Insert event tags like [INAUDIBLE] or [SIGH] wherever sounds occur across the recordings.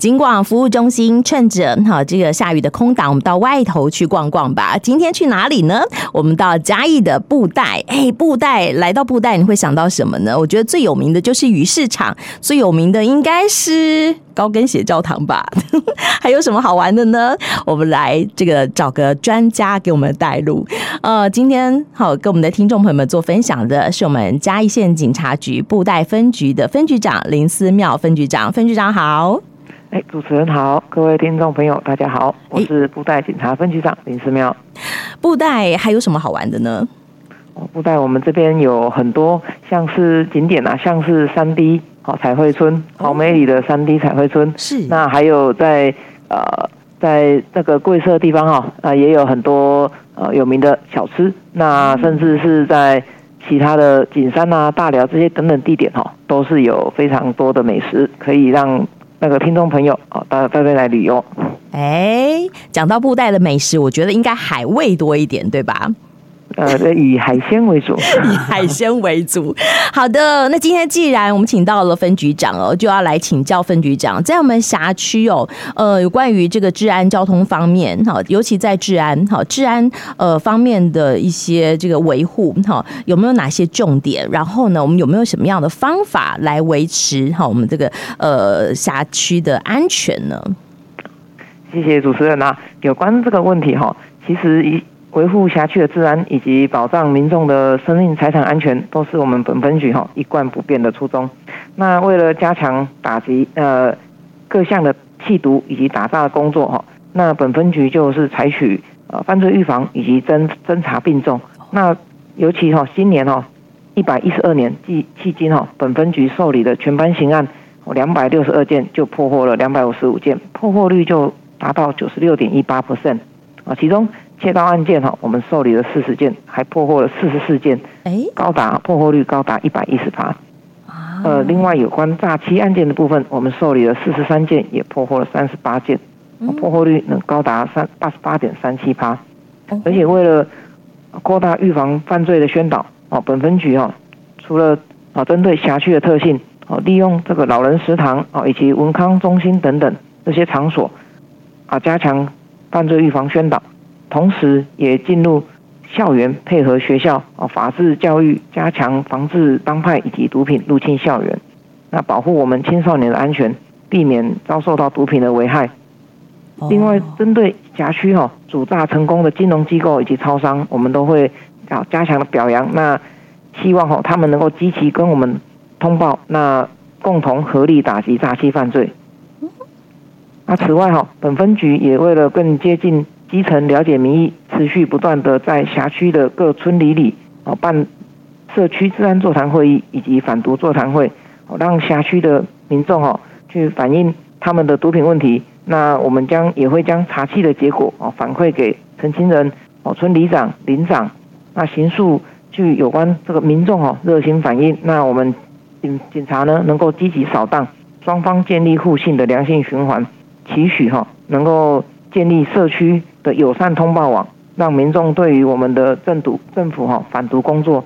警广服务中心，趁着哈这个下雨的空档，我们到外头去逛逛吧。今天去哪里呢？我们到嘉义的布袋。哎，布袋，来到布袋，你会想到什么呢？我觉得最有名的就是鱼市场，最有名的应该是高跟鞋教堂吧。[LAUGHS] 还有什么好玩的呢？我们来这个找个专家给我们带路。呃，今天好跟我们的听众朋友们做分享的是我们嘉义县警察局布袋分局的分局长林思妙分局长，分局长好。哎，主持人好，各位听众朋友，大家好，我是布袋警察分局长林思妙。布袋还有什么好玩的呢？布袋我们这边有很多像是景点啊，像是三 D 好彩绘村，好美丽的三 D 彩绘村。是。那还有在呃，在这个贵社地方哈啊，也有很多呃有名的小吃。那甚至是在其他的景山啊、大寮这些等等地点哈，都是有非常多的美食可以让。那个听众朋友啊，大家带带来旅游。哎，讲到布袋的美食，我觉得应该海味多一点，对吧？呃，以海鲜为主，[LAUGHS] 以海鲜为主。好的，那今天既然我们请到了分局长哦，就要来请教分局长，在我们辖区哦，呃，有关于这个治安交通方面，哈，尤其在治安，哈，治安呃方面的一些这个维护，哈，有没有哪些重点？然后呢，我们有没有什么样的方法来维持哈我们这个呃辖区的安全呢？谢谢主持人啊，有关这个问题哈，其实一。维护辖区的治安以及保障民众的生命财产安全，都是我们本分局哈一贯不变的初衷。那为了加强打击呃各项的缉毒以及打诈的工作哈，那本分局就是采取呃犯罪预防以及侦侦查并重。那尤其哈今年哈一百一十二年即迄今哈本分局受理的全班刑案两百六十二件，就破获了两百五十五件，破获率就达到九十六点一八 percent 啊，其中。窃盗案件哈，我们受理了四十件，还破获了四十四件，高达破获率高达一百一十八。呃，另外有关诈欺案件的部分，我们受理了四十三件，也破获了三十八件，破获率能高达三八十八点三七趴。而且为了扩大预防犯罪的宣导，哦，本分局哈，除了啊针对辖区的特性，哦，利用这个老人食堂啊以及文康中心等等这些场所，啊，加强犯罪预防宣导。同时，也进入校园，配合学校啊法治教育，加强防治帮派以及毒品入侵校园，那保护我们青少年的安全，避免遭受到毒品的危害。另外，针对辖区哈主诈成功的金融机构以及超商，我们都会啊加强的表扬。那希望哈他们能够积极跟我们通报，那共同合力打击诈欺犯罪。那此外哈，本分局也为了更接近。基层了解民意，持续不断的在辖区的各村里里哦办社区治安座谈会议以及反毒座谈会，哦让辖区的民众哦去反映他们的毒品问题。那我们将也会将查缉的结果哦反馈给陈清仁哦村里长、林长，那形塑具有关这个民众哦热心反映。那我们警警察呢能够积极扫荡，双方建立互信的良性循环，期许哈能够建立社区。的友善通报网，让民众对于我们的政毒政府哈反毒工作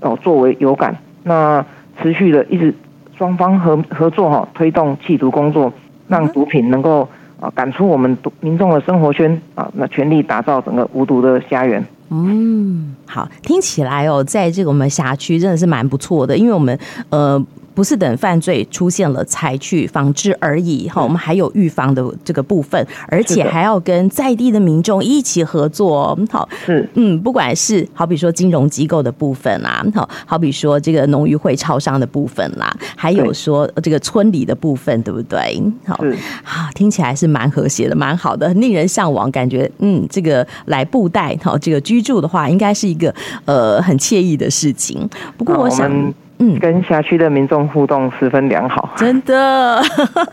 哦作为有感，那持续的一直双方合合作哈推动弃毒工作，让毒品能够啊赶出我们民众的生活圈啊，那全力打造整个无毒的家园。嗯，好，听起来哦，在这个我们辖区真的是蛮不错的，因为我们呃。不是等犯罪出现了才去防治而已哈，我们还有预防的这个部分，而且还要跟在地的民众一起合作。好，是嗯，不管是好比说金融机构的部分啦，好，好比说这个农渔会超商的部分啦，还有说这个村里的部分，对不对？好，好，听起来是蛮和谐的，蛮好的，令人向往，感觉嗯，这个来布袋好，这个居住的话，应该是一个呃很惬意的事情。不过我想。嗯，跟辖区的民众互动十分良好，真的。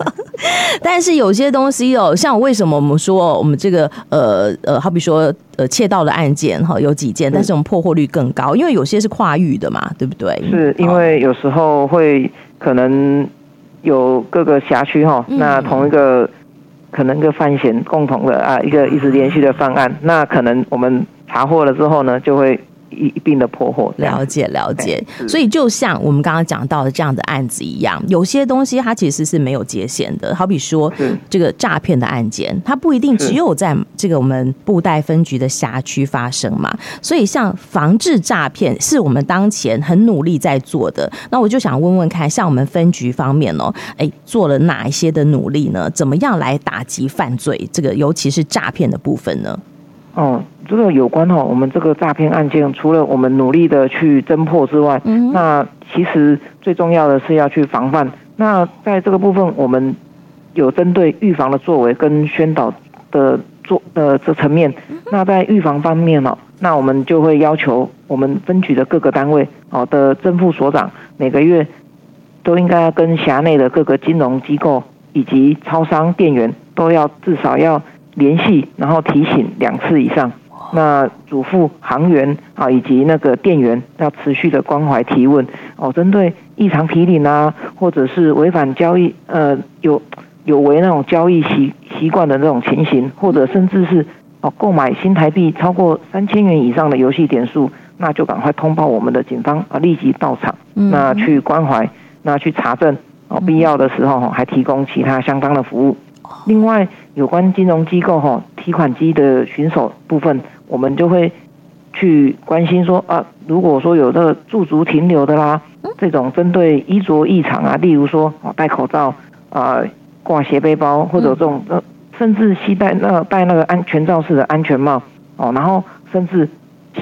[LAUGHS] 但是有些东西哦，像为什么我们说我们这个呃呃，好比说呃窃盗的案件哈，有几件，但是我们破获率更高，因为有些是跨域的嘛，对不对？是因为有时候会可能有各个辖区哈，那同一个可能一个犯嫌共同的啊，一个一直连续的犯案，那可能我们查获了之后呢，就会。一一定的破获。了解了解，所以就像我们刚刚讲到的这样的案子一样，有些东西它其实是没有界限的。好比说这个诈骗的案件，它不一定只有在这个我们布袋分局的辖区发生嘛。所以像防治诈骗是我们当前很努力在做的。那我就想问问看，像我们分局方面哦，哎，做了哪一些的努力呢？怎么样来打击犯罪？这个尤其是诈骗的部分呢？哦，这个有关哈，我们这个诈骗案件，除了我们努力的去侦破之外，嗯，那其实最重要的是要去防范。那在这个部分，我们有针对预防的作为跟宣导的做呃这层面。那在预防方面呢，那我们就会要求我们分局的各个单位哦的正副所长，每个月都应该要跟辖内的各个金融机构以及超商店员都要至少要。联系，然后提醒两次以上。那嘱咐行员啊，以及那个店员要持续的关怀提问哦。针对异常提领啊，或者是违反交易呃有有违那种交易习习惯的那种情形，或者甚至是哦购买新台币超过三千元以上的游戏点数，那就赶快通报我们的警方啊，立即到场，那去关怀，那去查证哦，必要的时候还提供其他相当的服务。另外，有关金融机构哈提款机的巡守部分，我们就会去关心说啊，如果说有这个驻足停留的啦，这种针对衣着异常啊，例如说哦戴口罩啊、挂斜背包，或者这种呃甚至携带那戴那个安全罩式的安全帽哦，然后甚至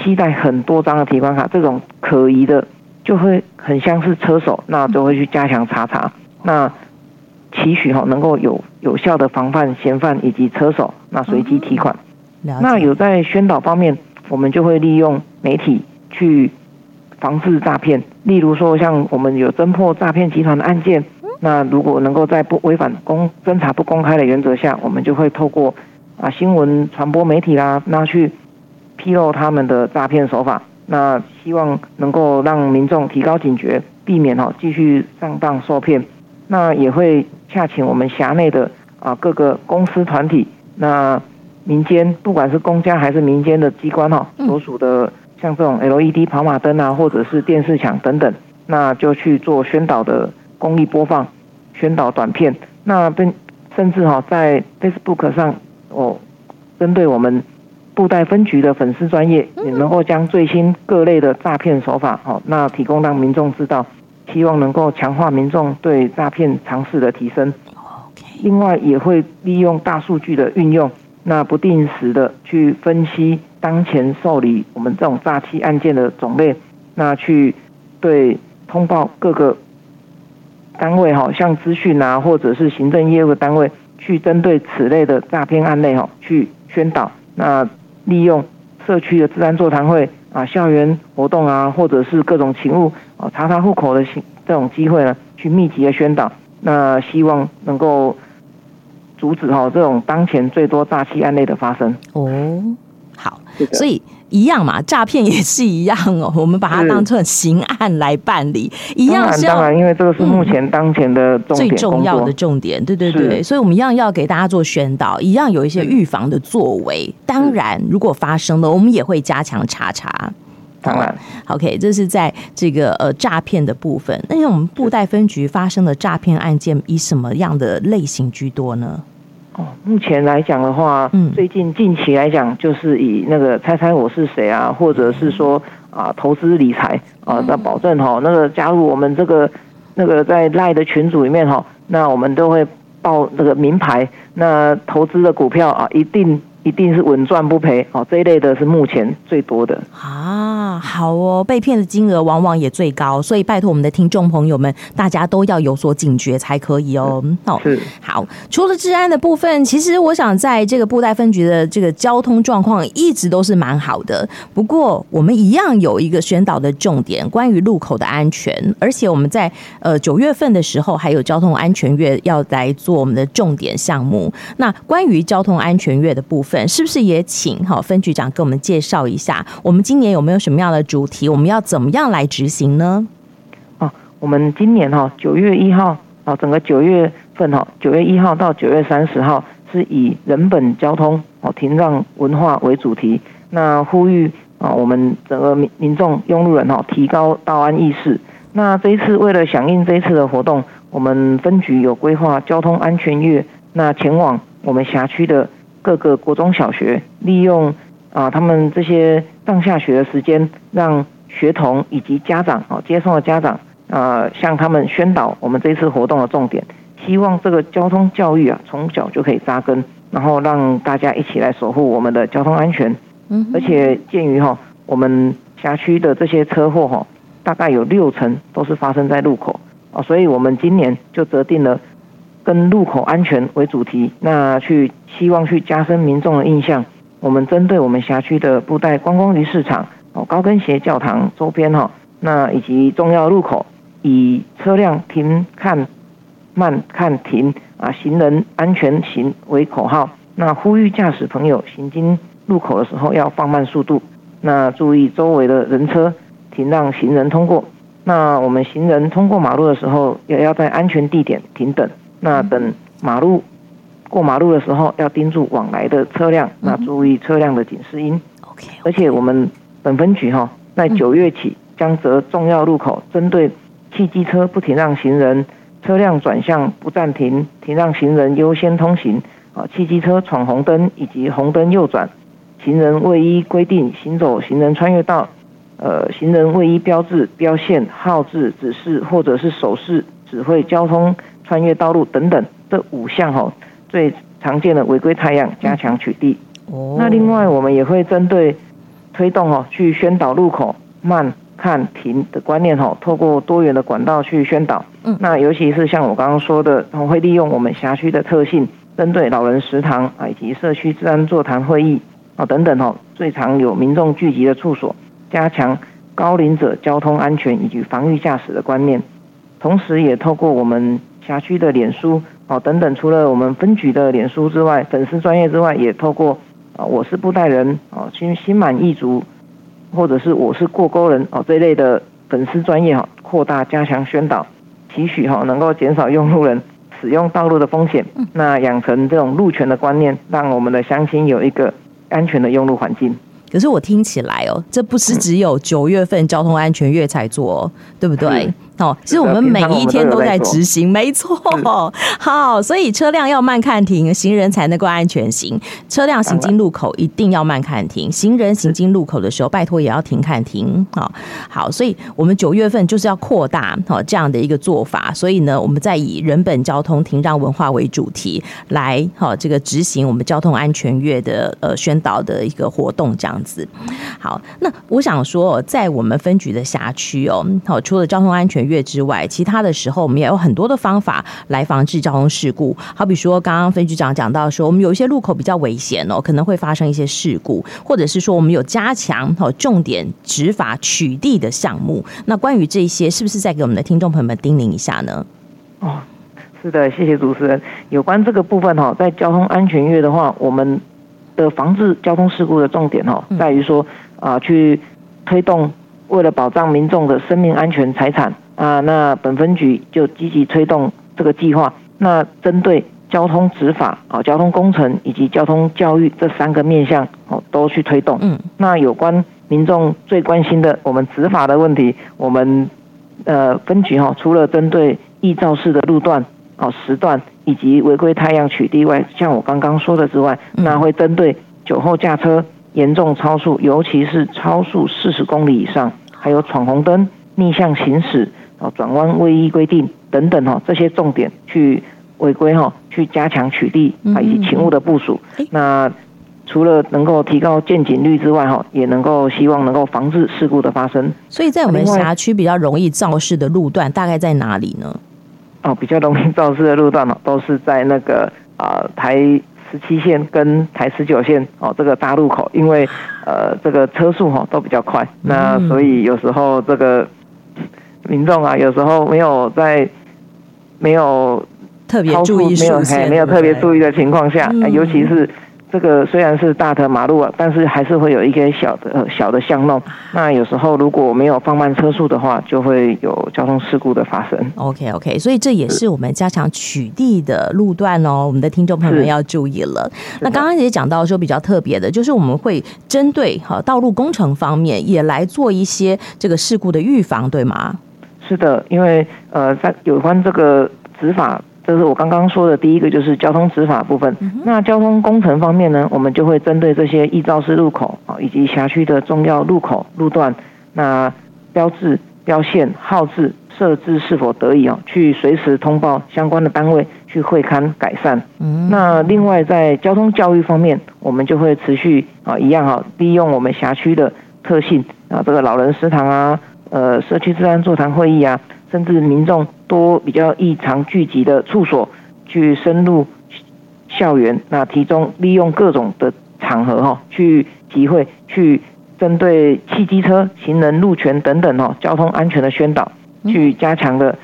携带很多张的提款卡，这种可疑的，就会很像是车手，那就会去加强查查那。期许哈能够有有效的防范嫌犯以及车手，那随机提款。那有在宣导方面，我们就会利用媒体去防治诈骗。例如说，像我们有侦破诈骗集团的案件，那如果能够在不违反公侦查不公开的原则下，我们就会透过啊新闻传播媒体啦，那去披露他们的诈骗手法。那希望能够让民众提高警觉，避免哈继续上当受骗。那也会。洽请我们辖内的啊各个公司团体，那民间不管是公家还是民间的机关哈，所属的像这种 LED 跑马灯啊，或者是电视墙等等，那就去做宣导的公益播放、宣导短片。那并甚至哈在 Facebook 上哦，针对我们布袋分局的粉丝专业，也能够将最新各类的诈骗手法哦，那提供让民众知道。希望能够强化民众对诈骗常识的提升。另外，也会利用大数据的运用，那不定时的去分析当前受理我们这种诈欺案件的种类，那去对通报各个单位哈，像资讯啊，或者是行政业务单位，去针对此类的诈骗案类哈，去宣导。那利用社区的治安座谈会。啊，校园活动啊，或者是各种勤务啊，查查户口的这种机会呢，去密集的宣导，那希望能够阻止哈这种当前最多诈欺案类的发生。哦，好，所以一样嘛，诈骗也是一样哦，[LAUGHS] 我们把它当成刑案来办理，一样是当然，因为这个是目前当前的重点、嗯、最重要的重点，对对对，所以我们一样要给大家做宣导，一样有一些预防的作为。当然，如果发生了，我们也会加强查查。当然，OK，这是在这个呃诈骗的部分。那像我们布袋分局发生的诈骗案件，以什么样的类型居多呢？哦，目前来讲的话，嗯，最近近期来讲，就是以那个猜猜我是谁啊，或者是说啊投资理财啊，那保证哈，那个加入我们这个那个在赖的群组里面哈，那我们都会报那个名牌，那投资的股票啊，一定。一定是稳赚不赔哦，这一类的是目前最多的啊。好哦，被骗的金额往往也最高，所以拜托我们的听众朋友们，大家都要有所警觉才可以哦。哦，是好。除了治安的部分，其实我想在这个布袋分局的这个交通状况一直都是蛮好的。不过我们一样有一个宣导的重点，关于路口的安全，而且我们在呃九月份的时候还有交通安全月要来做我们的重点项目。那关于交通安全月的部分。是不是也请好分局长给我们介绍一下？我们今年有没有什么样的主题？我们要怎么样来执行呢？哦，我们今年哈九月一号啊，整个九月份哈九月一号到九月三十号是以人本交通哦停让文化为主题，那呼吁啊，我们整个民民众用路人哈，提高道安意识。那这一次为了响应这一次的活动，我们分局有规划交通安全月，那前往我们辖区的各个国中小学，利用啊他们这些上下学的时间，让学童以及家长啊接送的家长啊向他们宣导我们这一次活动的重点，希望这个交通教育啊从小就可以扎根，然后让大家一起来守护我们的交通安全。嗯，而且鉴于哈我们辖区的这些车祸哈。大概有六成都是发生在路口啊，所以我们今年就择定了跟路口安全为主题，那去希望去加深民众的印象。我们针对我们辖区的布袋观光鱼市场、哦高跟鞋教堂周边哈，那以及重要路口，以车辆停看慢看停啊，行人安全行为口号，那呼吁驾驶朋友行经路口的时候要放慢速度，那注意周围的人车。停让行人通过。那我们行人通过马路的时候，也要在安全地点停等。那等马路过马路的时候，要盯住往来的车辆，那注意车辆的警示音。OK。而且我们本分局哈，在九月起将择重要路口，针对汽机车不停让行人、车辆转向不暂停、停让行人优先通行啊，汽机车闯红灯以及红灯右转，行人未依规定行走行人穿越道。呃，行人未依标志、标线、号志、指示或者是手势指挥交通穿越道路等等这五项哈，最常见的违规态样加强取缔。哦。那另外我们也会针对推动哦，去宣导路口慢看停的观念哈，透过多元的管道去宣导。嗯。那尤其是像我刚刚说的，我会利用我们辖区的特性，针对老人食堂啊以及社区治安座谈会议啊等等哈，最常有民众聚集的处所。加强高龄者交通安全以及防御驾驶的观念，同时也透过我们辖区的脸书哦等等，除了我们分局的脸书之外，粉丝专业之外，也透过啊我是布袋人哦心心满意足，或者是我是过沟人哦这一类的粉丝专业哈，扩大加强宣导，期许哈能够减少用路人使用道路的风险，那养成这种路权的观念，让我们的乡亲有一个安全的用路环境。可是我听起来哦，这不是只有九月份交通安全月才做哦，对不对？哦，其实我们每一天都在执行，没错。[LAUGHS] 好，所以车辆要慢看停，行人才能够安全行。车辆行经路口一定要慢看停，行人行经路口的时候，拜托也要停看停。好，好，所以我们九月份就是要扩大好这样的一个做法。所以呢，我们在以人本交通停让文化为主题来好这个执行我们交通安全月的呃宣导的一个活动，这样子。好，那我想说，在我们分局的辖区哦，好，除了交通安全月之外，其他的时候我们也有很多的方法来防治交通事故。好比说，刚刚分局长讲到说，我们有一些路口比较危险哦，可能会发生一些事故，或者是说我们有加强哦重点执法取缔的项目。那关于这些，是不是再给我们的听众朋友们叮咛一下呢？哦，是的，谢谢主持人。有关这个部分哈，在交通安全月的话，我们的防治交通事故的重点哈，在于说啊，去推动为了保障民众的生命安全财产。啊，那本分局就积极推动这个计划。那针对交通执法啊、交通工程以及交通教育这三个面向哦，都去推动。嗯，那有关民众最关心的我们执法的问题，我们呃分局哈，除了针对易肇事的路段哦、时段以及违规太阳取缔外，像我刚刚说的之外，那会针对酒后驾车、严重超速，尤其是超速四十公里以上，还有闯红灯、逆向行驶。转弯位移规定等等哈，这些重点去违规哈，去加强取缔啊以及勤务的部署。那除了能够提高见警率之外哈，也能够希望能够防止事故的发生。所以在我们辖区比较容易肇事的路段，大概在哪里呢？哦，比较容易肇事的路段呢，都是在那个啊台十七线跟台十九线哦这个大路口，因为呃这个车速哈都比较快，那所以有时候这个。民众啊，有时候没有在没有特别注意，没有还没有特别注意的情况下，嗯、尤其是这个虽然是大的马路啊，但是还是会有一些小的、呃、小的巷弄。那有时候如果没有放慢车速的话，就会有交通事故的发生。OK OK，所以这也是我们加强取缔的路段哦。我们的听众朋友们要注意了。那刚刚也讲到说比较特别的，就是我们会针对哈道路工程方面也来做一些这个事故的预防，对吗？是的，因为呃，在有关这个执法。这是我刚刚说的第一个，就是交通执法部分。那交通工程方面呢，我们就会针对这些易肇事路口啊，以及辖区的重要路口路段，那标志、标线、号志设置是否得宜哦，去随时通报相关的单位去会勘改善。那另外在交通教育方面，我们就会持续啊，一样哈，利用我们辖区的特性啊，这个老人食堂啊，呃，社区治安座谈会议啊。甚至民众多比较异常聚集的处所，去深入校园，那其中利用各种的场合哈，去集会，去针对汽机车、行人路权等等哈，交通安全的宣导，去加强的，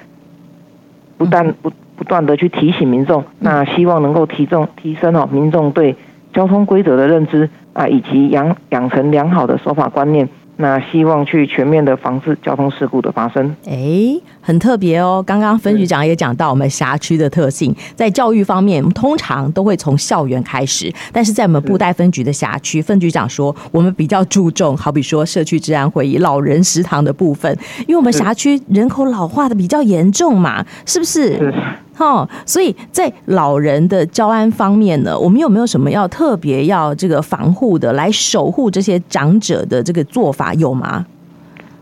不但不不断的去提醒民众，那希望能够提重提升哦民众对交通规则的认知啊，以及养养成良好的守法观念。那希望去全面的防治交通事故的发生。哎，很特别哦。刚刚分局长也讲到我们辖区的特性，在教育方面，我们通常都会从校园开始。但是在我们布袋分局的辖区，分局长说我们比较注重，好比说社区治安会议、老人食堂的部分，因为我们辖区人口老化的比较严重嘛，是不是？是。哦，所以在老人的交安方面呢，我们有没有什么要特别要这个防护的，来守护这些长者的这个做法有吗？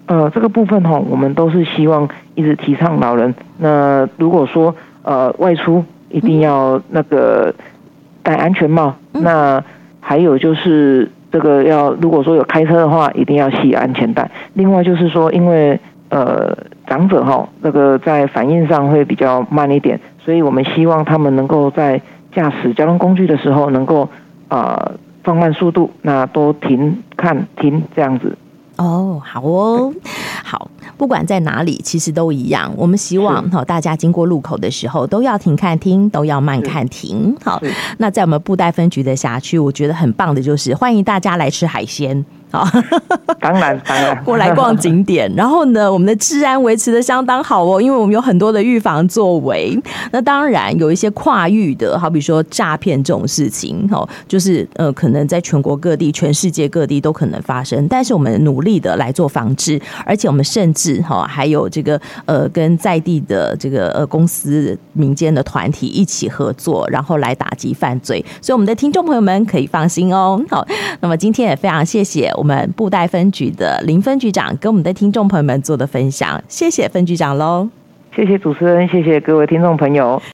呃，这个部分哈，我们都是希望一直提倡老人。那如果说呃外出一定要那个戴安全帽，嗯、那还有就是这个要如果说有开车的话，一定要系安全带。另外就是说，因为呃。长者哈，那个在反应上会比较慢一点，所以我们希望他们能够在驾驶交通工具的时候，能够啊放慢速度，那多停看停这样子。哦，好哦，好，不管在哪里，其实都一样。我们希望哈，大家经过路口的时候都要停看听，都要慢看停。好，那在我们布袋分局的辖区，我觉得很棒的就是欢迎大家来吃海鲜。好，当 [LAUGHS] 然当然，[LAUGHS] 过来逛景点，然后呢，我们的治安维持的相当好哦，因为我们有很多的预防作为。那当然有一些跨域的，好比说诈骗这种事情，哈，就是呃，可能在全国各地、全世界各地都可能发生。但是我们努力的来做防治，而且我们甚治哈还有这个呃，跟在地的这个呃公司、民间的团体一起合作，然后来打击犯罪。所以我们的听众朋友们可以放心哦。好，那么今天也非常谢谢。我们布袋分局的林分局长跟我们的听众朋友们做的分享，谢谢分局长喽！谢谢主持人，谢谢各位听众朋友。